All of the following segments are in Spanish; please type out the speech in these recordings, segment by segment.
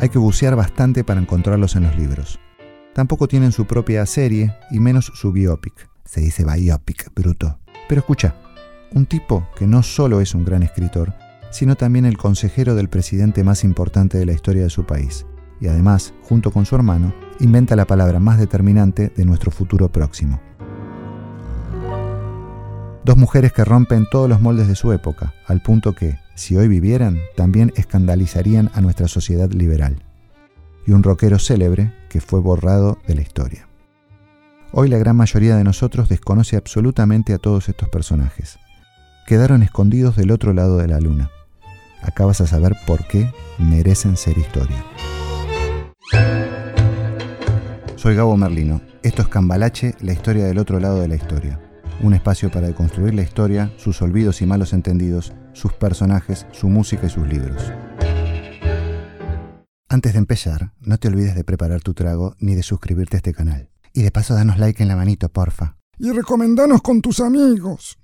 Hay que bucear bastante para encontrarlos en los libros. Tampoco tienen su propia serie y menos su biopic. Se dice biopic, bruto. Pero escucha, un tipo que no solo es un gran escritor, sino también el consejero del presidente más importante de la historia de su país. Y además, junto con su hermano, inventa la palabra más determinante de nuestro futuro próximo. Dos mujeres que rompen todos los moldes de su época, al punto que, si hoy vivieran, también escandalizarían a nuestra sociedad liberal. Y un rockero célebre que fue borrado de la historia. Hoy la gran mayoría de nosotros desconoce absolutamente a todos estos personajes. Quedaron escondidos del otro lado de la luna. Acabas a saber por qué merecen ser historia. Soy Gabo Merlino. Esto es Cambalache, la historia del otro lado de la historia un espacio para deconstruir la historia, sus olvidos y malos entendidos, sus personajes, su música y sus libros. Antes de empezar, no te olvides de preparar tu trago ni de suscribirte a este canal. Y de paso danos like en la manito, porfa. Y recomendanos con tus amigos.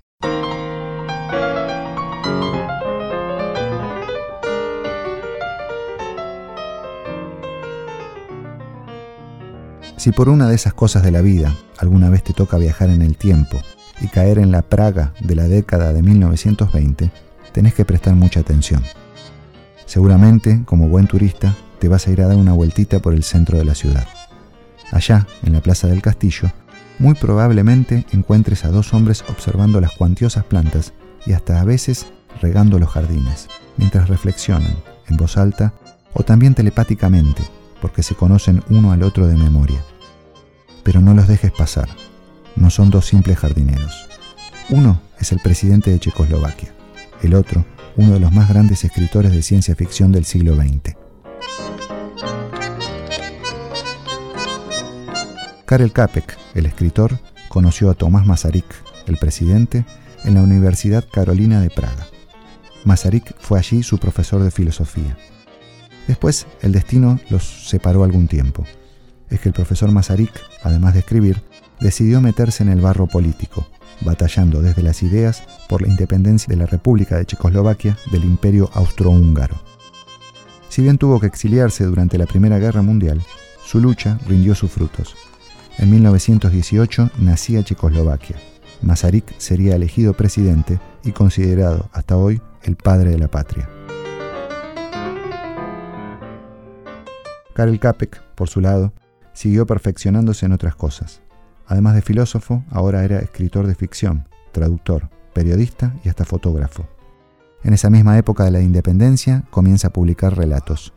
Si por una de esas cosas de la vida alguna vez te toca viajar en el tiempo y caer en la Praga de la década de 1920, tenés que prestar mucha atención. Seguramente, como buen turista, te vas a ir a dar una vueltita por el centro de la ciudad. Allá, en la Plaza del Castillo, muy probablemente encuentres a dos hombres observando las cuantiosas plantas y hasta a veces regando los jardines, mientras reflexionan, en voz alta o también telepáticamente, porque se conocen uno al otro de memoria. Pero no los dejes pasar, no son dos simples jardineros. Uno es el presidente de Checoslovaquia, el otro, uno de los más grandes escritores de ciencia ficción del siglo XX. Karel Kapek, el escritor, conoció a Tomás Masaryk, el presidente, en la Universidad Carolina de Praga. Masaryk fue allí su profesor de filosofía. Después, el destino los separó algún tiempo. Es que el profesor Masaryk, además de escribir, decidió meterse en el barro político, batallando desde las ideas por la independencia de la República de Checoslovaquia del Imperio Austrohúngaro. Si bien tuvo que exiliarse durante la Primera Guerra Mundial, su lucha rindió sus frutos. En 1918 nacía Checoslovaquia. Masaryk sería elegido presidente y considerado hasta hoy el padre de la patria. Karel Kapek, por su lado, siguió perfeccionándose en otras cosas. Además de filósofo, ahora era escritor de ficción, traductor, periodista y hasta fotógrafo. En esa misma época de la independencia comienza a publicar relatos.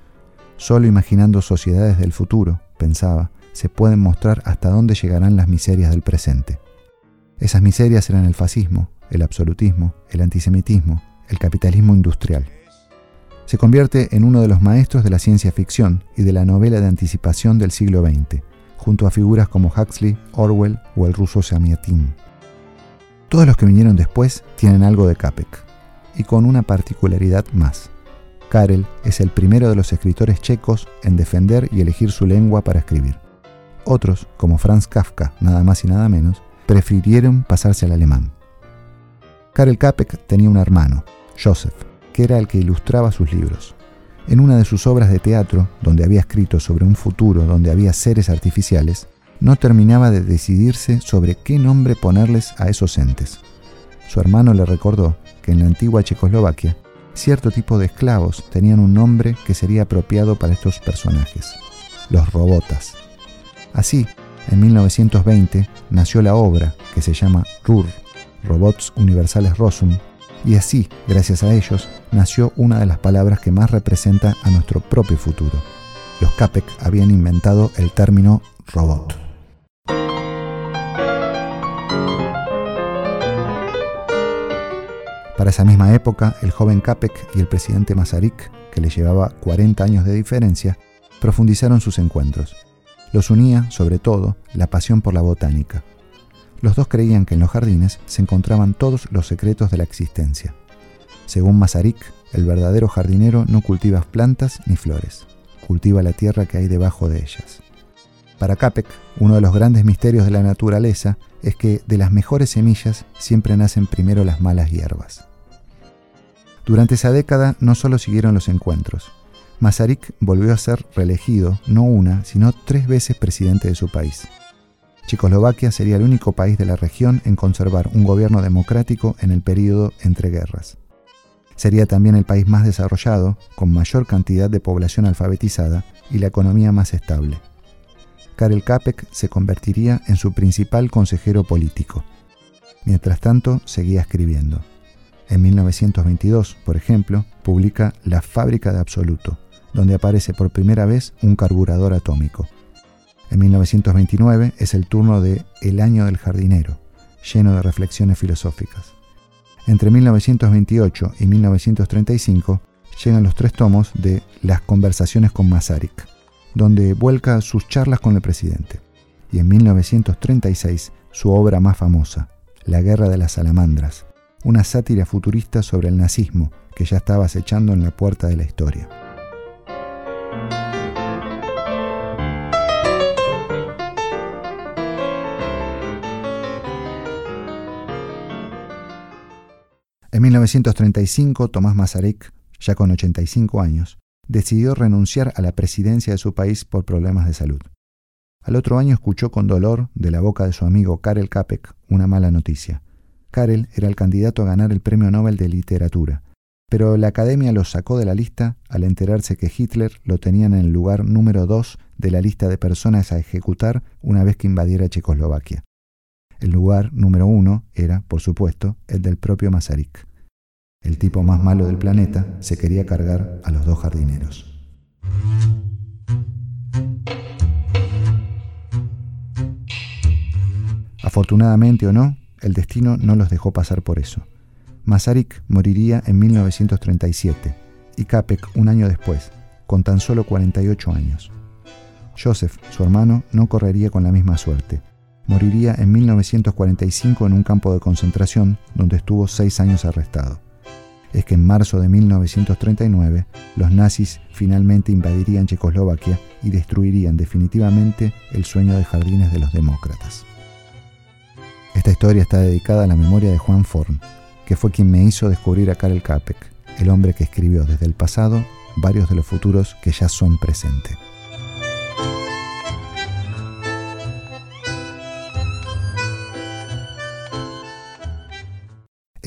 Solo imaginando sociedades del futuro, pensaba, se pueden mostrar hasta dónde llegarán las miserias del presente. Esas miserias eran el fascismo, el absolutismo, el antisemitismo, el capitalismo industrial. Se convierte en uno de los maestros de la ciencia ficción y de la novela de anticipación del siglo XX, junto a figuras como Huxley, Orwell o el ruso Samiatin. Todos los que vinieron después tienen algo de Capek, y con una particularidad más. Karel es el primero de los escritores checos en defender y elegir su lengua para escribir. Otros, como Franz Kafka, nada más y nada menos, prefirieron pasarse al alemán. Karel Capek tenía un hermano, Joseph, que era el que ilustraba sus libros. En una de sus obras de teatro, donde había escrito sobre un futuro donde había seres artificiales, no terminaba de decidirse sobre qué nombre ponerles a esos entes. Su hermano le recordó que en la antigua Checoslovaquia, cierto tipo de esclavos tenían un nombre que sería apropiado para estos personajes, los robotas. Así, en 1920 nació la obra que se llama RUR, Robots Universales Rosum, y así, gracias a ellos, nació una de las palabras que más representa a nuestro propio futuro. Los Capek habían inventado el término robot. Para esa misma época, el joven Capek y el presidente Masaryk, que le llevaba 40 años de diferencia, profundizaron sus encuentros. Los unía, sobre todo, la pasión por la botánica. Los dos creían que en los jardines se encontraban todos los secretos de la existencia. Según Masaryk, el verdadero jardinero no cultiva plantas ni flores, cultiva la tierra que hay debajo de ellas. Para Capek, uno de los grandes misterios de la naturaleza es que de las mejores semillas siempre nacen primero las malas hierbas. Durante esa década no solo siguieron los encuentros, Masaryk volvió a ser reelegido no una, sino tres veces presidente de su país. Checoslovaquia sería el único país de la región en conservar un gobierno democrático en el período entre guerras. Sería también el país más desarrollado, con mayor cantidad de población alfabetizada y la economía más estable. Karel Kapek se convertiría en su principal consejero político. Mientras tanto, seguía escribiendo. En 1922, por ejemplo, publica La fábrica de absoluto, donde aparece por primera vez un carburador atómico. En 1929 es el turno de El año del jardinero, lleno de reflexiones filosóficas. Entre 1928 y 1935 llegan los tres tomos de Las conversaciones con Masaryk, donde vuelca sus charlas con el presidente. Y en 1936 su obra más famosa, La guerra de las salamandras, una sátira futurista sobre el nazismo que ya estaba acechando en la puerta de la historia. En 1935, Tomás Masaryk, ya con 85 años, decidió renunciar a la presidencia de su país por problemas de salud. Al otro año escuchó con dolor de la boca de su amigo Karel Kapek una mala noticia. Karel era el candidato a ganar el Premio Nobel de Literatura, pero la Academia lo sacó de la lista al enterarse que Hitler lo tenía en el lugar número 2 de la lista de personas a ejecutar una vez que invadiera Checoslovaquia. El lugar número uno era, por supuesto, el del propio Masaryk. El tipo más malo del planeta se quería cargar a los dos jardineros. Afortunadamente o no, el destino no los dejó pasar por eso. Masaryk moriría en 1937 y Capek un año después, con tan solo 48 años. Joseph, su hermano, no correría con la misma suerte moriría en 1945 en un campo de concentración donde estuvo seis años arrestado. Es que en marzo de 1939 los nazis finalmente invadirían Checoslovaquia y destruirían definitivamente el sueño de jardines de los demócratas. Esta historia está dedicada a la memoria de Juan Forn, que fue quien me hizo descubrir a Karel Kapek, el hombre que escribió desde el pasado varios de los futuros que ya son presentes.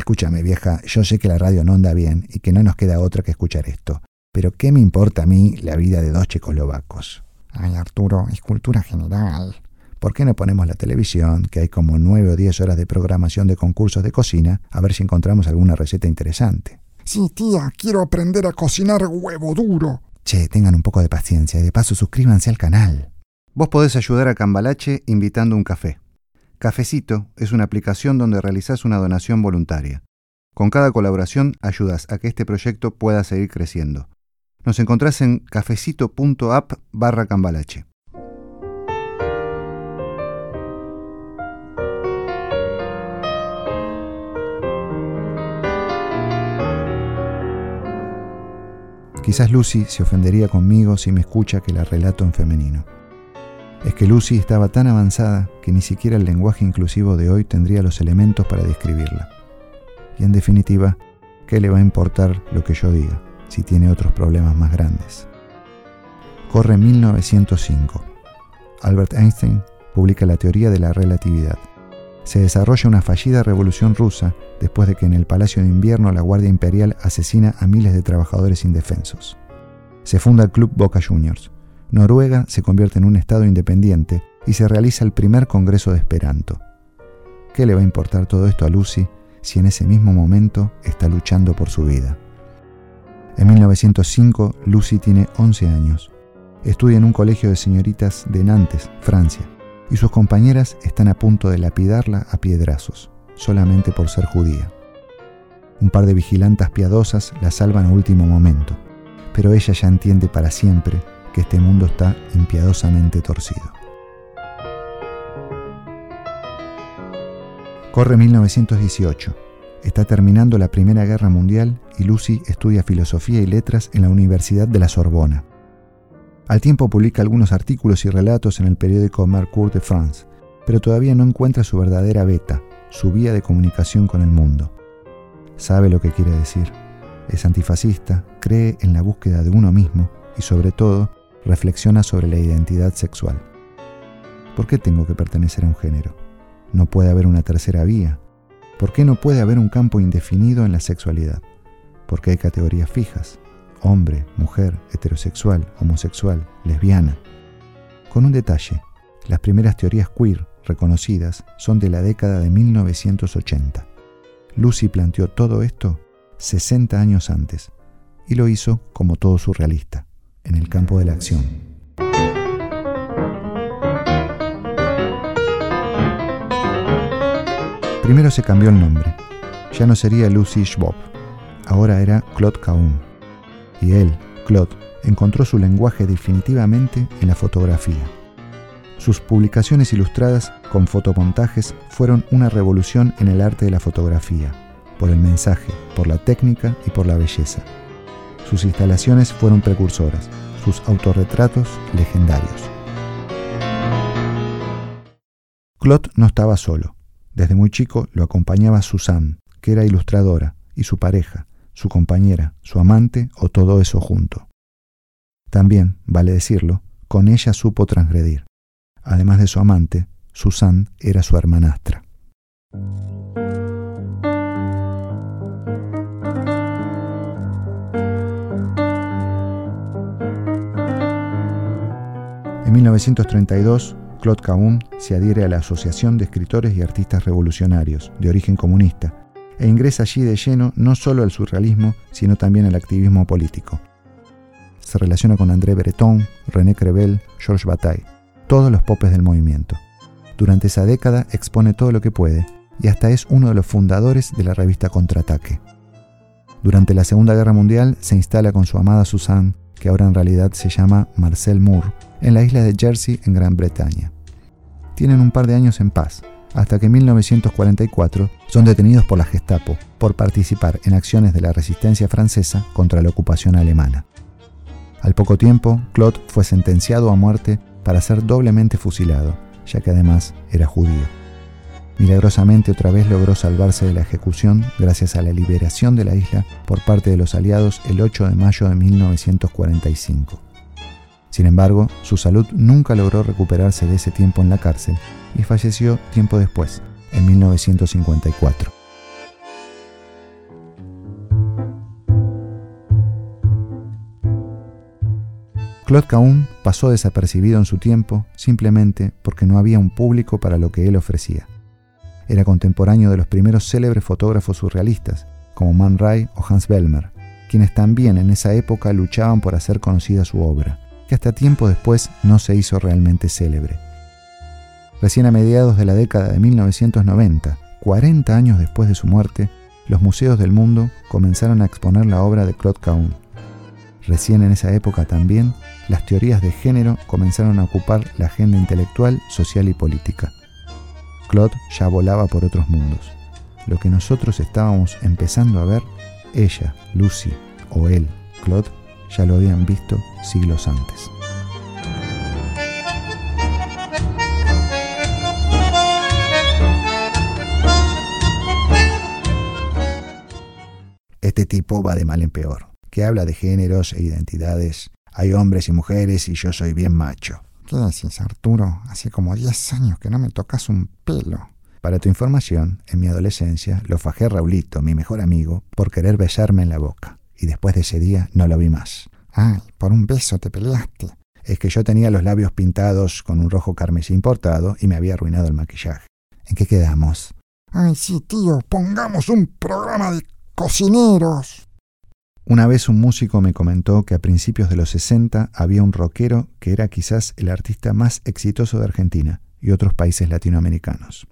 Escúchame, vieja, yo sé que la radio no anda bien y que no nos queda otra que escuchar esto. Pero ¿qué me importa a mí la vida de dos checoslovacos? Ay, Arturo, es cultura general. ¿Por qué no ponemos la televisión, que hay como nueve o diez horas de programación de concursos de cocina, a ver si encontramos alguna receta interesante? Sí, tía, quiero aprender a cocinar huevo duro. Che, tengan un poco de paciencia y de paso suscríbanse al canal. Vos podés ayudar a Cambalache invitando un café. Cafecito es una aplicación donde realizas una donación voluntaria. Con cada colaboración ayudas a que este proyecto pueda seguir creciendo. Nos encontrás en cafecito.app barra cambalache. Quizás Lucy se ofendería conmigo si me escucha que la relato en femenino es que Lucy estaba tan avanzada que ni siquiera el lenguaje inclusivo de hoy tendría los elementos para describirla. Y en definitiva, ¿qué le va a importar lo que yo diga si tiene otros problemas más grandes? Corre 1905. Albert Einstein publica la teoría de la relatividad. Se desarrolla una fallida revolución rusa después de que en el Palacio de Invierno la Guardia Imperial asesina a miles de trabajadores indefensos. Se funda el Club Boca Juniors, Noruega se convierte en un Estado independiente y se realiza el primer Congreso de Esperanto. ¿Qué le va a importar todo esto a Lucy si en ese mismo momento está luchando por su vida? En 1905, Lucy tiene 11 años. Estudia en un colegio de señoritas de Nantes, Francia, y sus compañeras están a punto de lapidarla a piedrazos, solamente por ser judía. Un par de vigilantas piadosas la salvan a último momento, pero ella ya entiende para siempre este mundo está impiadosamente torcido. Corre 1918. Está terminando la Primera Guerra Mundial y Lucy estudia filosofía y letras en la Universidad de la Sorbona. Al tiempo publica algunos artículos y relatos en el periódico Mercure de France, pero todavía no encuentra su verdadera beta, su vía de comunicación con el mundo. Sabe lo que quiere decir. Es antifascista, cree en la búsqueda de uno mismo y sobre todo reflexiona sobre la identidad sexual. ¿Por qué tengo que pertenecer a un género? ¿No puede haber una tercera vía? ¿Por qué no puede haber un campo indefinido en la sexualidad? ¿Por qué hay categorías fijas? Hombre, mujer, heterosexual, homosexual, lesbiana. Con un detalle, las primeras teorías queer reconocidas son de la década de 1980. Lucy planteó todo esto 60 años antes y lo hizo como todo surrealista, en el campo de la acción. Primero se cambió el nombre. Ya no sería Lucy Schwab, ahora era Claude Cahun. Y él, Claude, encontró su lenguaje definitivamente en la fotografía. Sus publicaciones ilustradas con fotomontajes fueron una revolución en el arte de la fotografía, por el mensaje, por la técnica y por la belleza. Sus instalaciones fueron precursoras, sus autorretratos legendarios. Claude no estaba solo. Desde muy chico lo acompañaba Suzanne, que era ilustradora, y su pareja, su compañera, su amante o todo eso junto. También, vale decirlo, con ella supo transgredir. Además de su amante, Susan era su hermanastra. En 1932, Claude Cahun se adhiere a la Asociación de Escritores y Artistas Revolucionarios, de origen comunista, e ingresa allí de lleno no solo al surrealismo, sino también al activismo político. Se relaciona con André Breton, René Crevel, Georges Bataille, todos los popes del movimiento. Durante esa década expone todo lo que puede y hasta es uno de los fundadores de la revista Contraataque. Durante la Segunda Guerra Mundial se instala con su amada Suzanne, que ahora en realidad se llama Marcel Moore, en la isla de Jersey en Gran Bretaña. Tienen un par de años en paz, hasta que en 1944 son detenidos por la Gestapo por participar en acciones de la resistencia francesa contra la ocupación alemana. Al poco tiempo, Claude fue sentenciado a muerte para ser doblemente fusilado, ya que además era judío. Milagrosamente otra vez logró salvarse de la ejecución gracias a la liberación de la isla por parte de los aliados el 8 de mayo de 1945. Sin embargo, su salud nunca logró recuperarse de ese tiempo en la cárcel y falleció tiempo después, en 1954. Claude Cahun pasó desapercibido en su tiempo simplemente porque no había un público para lo que él ofrecía. Era contemporáneo de los primeros célebres fotógrafos surrealistas, como Man Ray o Hans Bellmer, quienes también en esa época luchaban por hacer conocida su obra que hasta tiempo después no se hizo realmente célebre. Recién a mediados de la década de 1990, 40 años después de su muerte, los museos del mundo comenzaron a exponer la obra de Claude Cahun. Recién en esa época también, las teorías de género comenzaron a ocupar la agenda intelectual, social y política. Claude ya volaba por otros mundos. Lo que nosotros estábamos empezando a ver, ella, Lucy o él, Claude, ya lo habían visto siglos antes. Este tipo va de mal en peor, que habla de géneros e identidades. Hay hombres y mujeres y yo soy bien macho. ¿Qué decís, Arturo? Hace como 10 años que no me tocas un pelo. Para tu información, en mi adolescencia lo fajé a Raulito, mi mejor amigo, por querer besarme en la boca y después de ese día no lo vi más. Ay, por un beso te peleaste. Es que yo tenía los labios pintados con un rojo carmesí importado y me había arruinado el maquillaje. ¿En qué quedamos? Ay, sí, tío, pongamos un programa de cocineros. Una vez un músico me comentó que a principios de los 60 había un rockero que era quizás el artista más exitoso de Argentina y otros países latinoamericanos.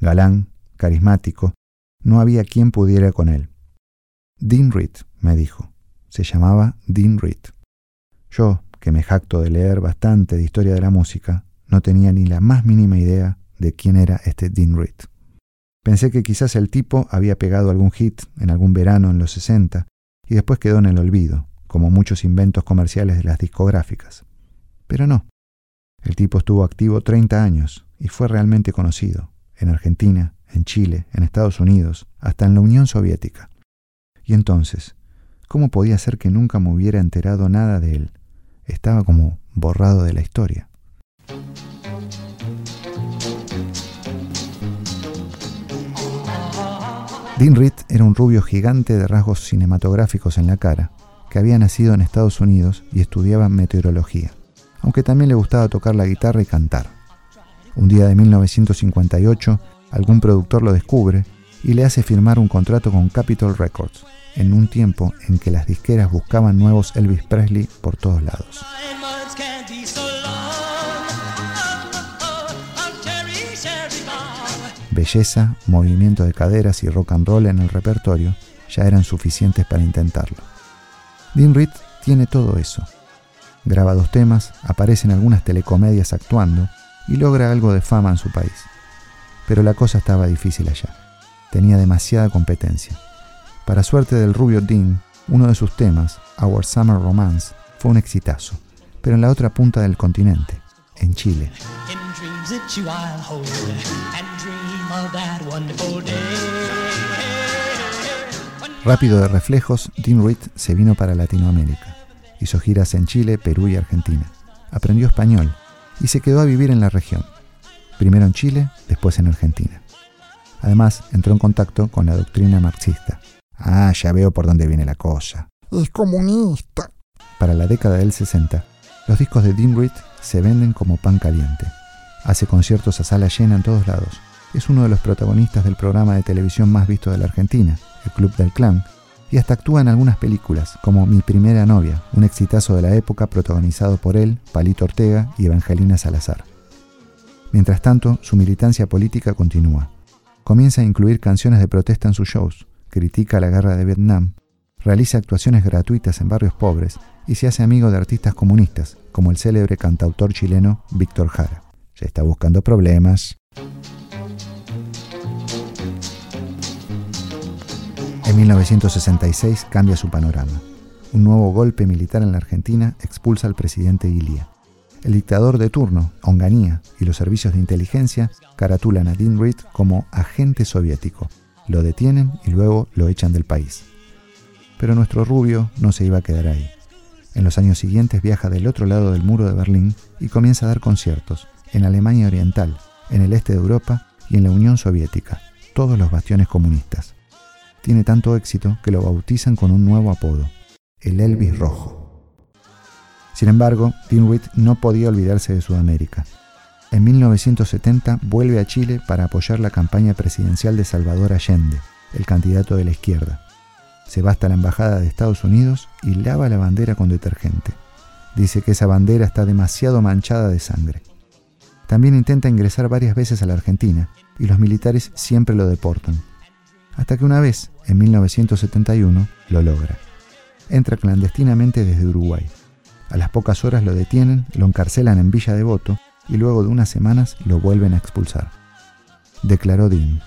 Galán, carismático, no había quien pudiera con él. Dean Reed, me dijo. Se llamaba Dean Reed. Yo, que me jacto de leer bastante de historia de la música, no tenía ni la más mínima idea de quién era este Dean Reed. Pensé que quizás el tipo había pegado algún hit en algún verano en los 60 y después quedó en el olvido, como muchos inventos comerciales de las discográficas. Pero no. El tipo estuvo activo 30 años y fue realmente conocido, en Argentina, en Chile, en Estados Unidos, hasta en la Unión Soviética. Y entonces, ¿Cómo podía ser que nunca me hubiera enterado nada de él? Estaba como borrado de la historia. Dean Reed era un rubio gigante de rasgos cinematográficos en la cara, que había nacido en Estados Unidos y estudiaba meteorología, aunque también le gustaba tocar la guitarra y cantar. Un día de 1958, algún productor lo descubre y le hace firmar un contrato con Capitol Records, en un tiempo en que las disqueras buscaban nuevos Elvis Presley por todos lados. Belleza, movimiento de caderas y rock and roll en el repertorio ya eran suficientes para intentarlo. Dean Reed tiene todo eso. Graba dos temas, aparece en algunas telecomedias actuando y logra algo de fama en su país. Pero la cosa estaba difícil allá. Tenía demasiada competencia. Para suerte del rubio Dean, uno de sus temas, Our Summer Romance, fue un exitazo, pero en la otra punta del continente, en Chile. Rápido de reflejos, Dean Reed se vino para Latinoamérica. Hizo giras en Chile, Perú y Argentina. Aprendió español y se quedó a vivir en la región. Primero en Chile, después en Argentina. Además, entró en contacto con la doctrina marxista. Ah, ya veo por dónde viene la cosa. Es comunista. Para la década del 60, los discos de Dean se venden como pan caliente. Hace conciertos a sala llena en todos lados es uno de los protagonistas del programa de televisión más visto de la Argentina, El Club del Clan, y hasta actúa en algunas películas, como Mi primera novia, un exitazo de la época protagonizado por él, Palito Ortega y Evangelina Salazar. Mientras tanto, su militancia política continúa. Comienza a incluir canciones de protesta en sus shows, critica la guerra de Vietnam, realiza actuaciones gratuitas en barrios pobres y se hace amigo de artistas comunistas, como el célebre cantautor chileno Víctor Jara. Se está buscando problemas. En 1966 cambia su panorama. Un nuevo golpe militar en la Argentina expulsa al presidente Ilia. El dictador de turno, Onganía, y los servicios de inteligencia caratulan a Dean Reed como agente soviético. Lo detienen y luego lo echan del país. Pero nuestro rubio no se iba a quedar ahí. En los años siguientes viaja del otro lado del muro de Berlín y comienza a dar conciertos en Alemania Oriental, en el este de Europa y en la Unión Soviética, todos los bastiones comunistas tiene tanto éxito que lo bautizan con un nuevo apodo, el Elvis Rojo. Sin embargo, Dean no podía olvidarse de Sudamérica. En 1970 vuelve a Chile para apoyar la campaña presidencial de Salvador Allende, el candidato de la izquierda. Se va hasta la embajada de Estados Unidos y lava la bandera con detergente. Dice que esa bandera está demasiado manchada de sangre. También intenta ingresar varias veces a la Argentina y los militares siempre lo deportan hasta que una vez, en 1971, lo logra. Entra clandestinamente desde Uruguay. A las pocas horas lo detienen, lo encarcelan en Villa Devoto y luego de unas semanas lo vuelven a expulsar. Declaró Dean.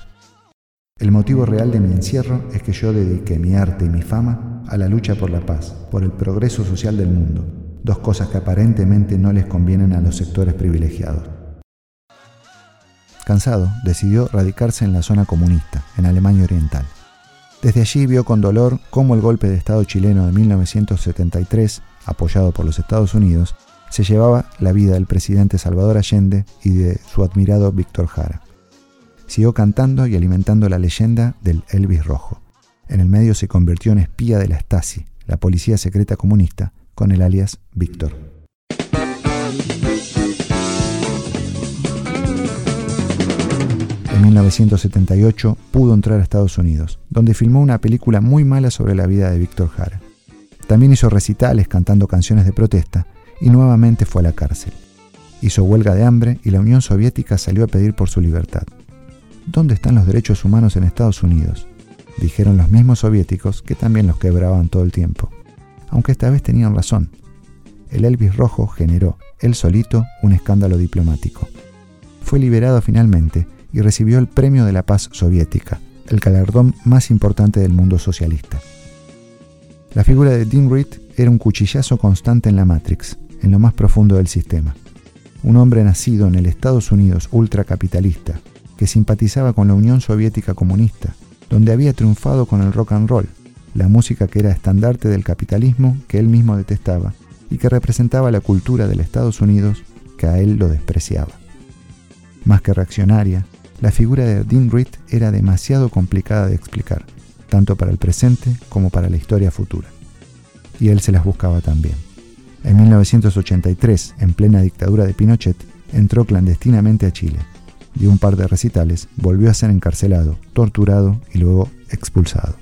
El motivo real de mi encierro es que yo dediqué mi arte y mi fama a la lucha por la paz, por el progreso social del mundo, dos cosas que aparentemente no les convienen a los sectores privilegiados. Cansado, decidió radicarse en la zona comunista, en Alemania Oriental. Desde allí vio con dolor cómo el golpe de Estado chileno de 1973, apoyado por los Estados Unidos, se llevaba la vida del presidente Salvador Allende y de su admirado Víctor Jara. Siguió cantando y alimentando la leyenda del Elvis Rojo. En el medio se convirtió en espía de la Stasi, la policía secreta comunista, con el alias Víctor. En 1978 pudo entrar a Estados Unidos, donde filmó una película muy mala sobre la vida de Víctor Jara. También hizo recitales cantando canciones de protesta y nuevamente fue a la cárcel. Hizo huelga de hambre y la Unión Soviética salió a pedir por su libertad. ¿Dónde están los derechos humanos en Estados Unidos? Dijeron los mismos soviéticos que también los quebraban todo el tiempo. Aunque esta vez tenían razón. El Elvis Rojo generó, él solito, un escándalo diplomático. Fue liberado finalmente y recibió el Premio de la Paz Soviética, el galardón más importante del mundo socialista. La figura de Dean era un cuchillazo constante en la Matrix, en lo más profundo del sistema. Un hombre nacido en el Estados Unidos ultracapitalista, que simpatizaba con la Unión Soviética comunista, donde había triunfado con el rock and roll, la música que era estandarte del capitalismo que él mismo detestaba y que representaba la cultura del Estados Unidos que a él lo despreciaba. Más que reaccionaria, la figura de Dean Reed era demasiado complicada de explicar, tanto para el presente como para la historia futura. Y él se las buscaba también. En 1983, en plena dictadura de Pinochet, entró clandestinamente a Chile, dio un par de recitales, volvió a ser encarcelado, torturado y luego expulsado.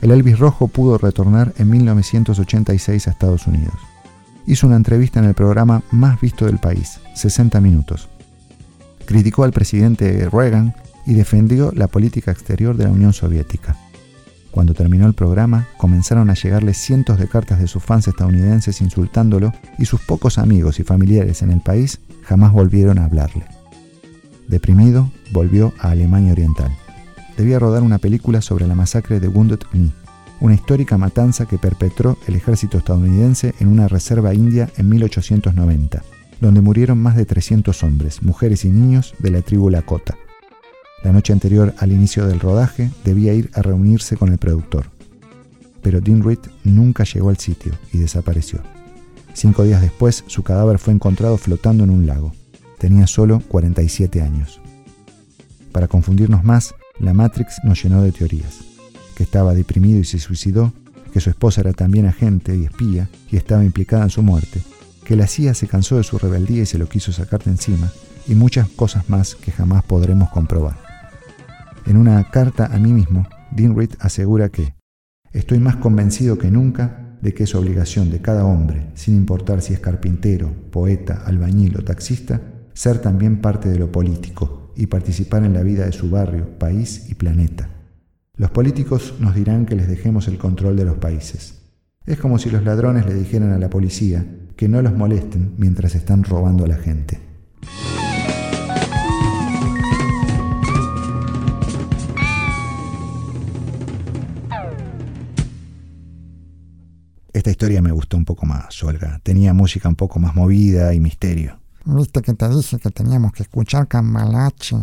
El Elvis Rojo pudo retornar en 1986 a Estados Unidos. Hizo una entrevista en el programa más visto del país, 60 minutos. Criticó al presidente Reagan y defendió la política exterior de la Unión Soviética. Cuando terminó el programa, comenzaron a llegarle cientos de cartas de sus fans estadounidenses insultándolo y sus pocos amigos y familiares en el país jamás volvieron a hablarle. Deprimido, volvió a Alemania Oriental debía rodar una película sobre la masacre de Wounded Knee, una histórica matanza que perpetró el ejército estadounidense en una reserva india en 1890, donde murieron más de 300 hombres, mujeres y niños de la tribu Lakota. La noche anterior al inicio del rodaje debía ir a reunirse con el productor. Pero Dean Reed nunca llegó al sitio y desapareció. Cinco días después, su cadáver fue encontrado flotando en un lago. Tenía solo 47 años. Para confundirnos más, la Matrix nos llenó de teorías. Que estaba deprimido y se suicidó, que su esposa era también agente y espía y estaba implicada en su muerte, que la CIA se cansó de su rebeldía y se lo quiso sacar de encima, y muchas cosas más que jamás podremos comprobar. En una carta a mí mismo, Dean Reed asegura que estoy más convencido que nunca de que es obligación de cada hombre, sin importar si es carpintero, poeta, albañil o taxista, ser también parte de lo político, y participar en la vida de su barrio, país y planeta. Los políticos nos dirán que les dejemos el control de los países. Es como si los ladrones le dijeran a la policía que no los molesten mientras están robando a la gente. Esta historia me gustó un poco más, Olga. Tenía música un poco más movida y misterio. Viste que te dije que teníamos que escuchar Cambalache.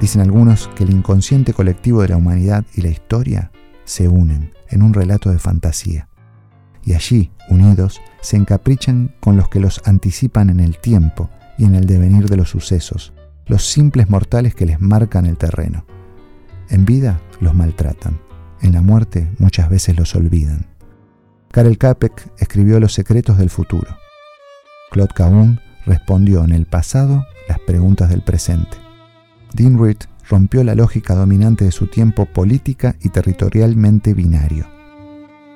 Dicen algunos que el inconsciente colectivo de la humanidad y la historia se unen en un relato de fantasía. Y allí, unidos, se encaprichan con los que los anticipan en el tiempo y en el devenir de los sucesos, los simples mortales que les marcan el terreno. En vida los maltratan, en la muerte muchas veces los olvidan. Karel Capek escribió Los secretos del futuro. Claude Cahun respondió en el pasado las preguntas del presente. Dean Reed rompió la lógica dominante de su tiempo política y territorialmente binario.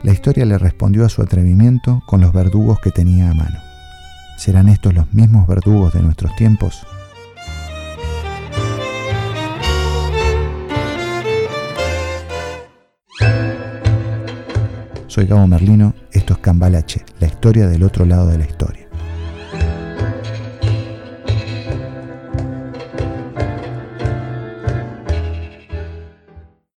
La historia le respondió a su atrevimiento con los verdugos que tenía a mano. ¿Serán estos los mismos verdugos de nuestros tiempos? Soy Gabo Merlino, esto es Cambalache, la historia del otro lado de la historia.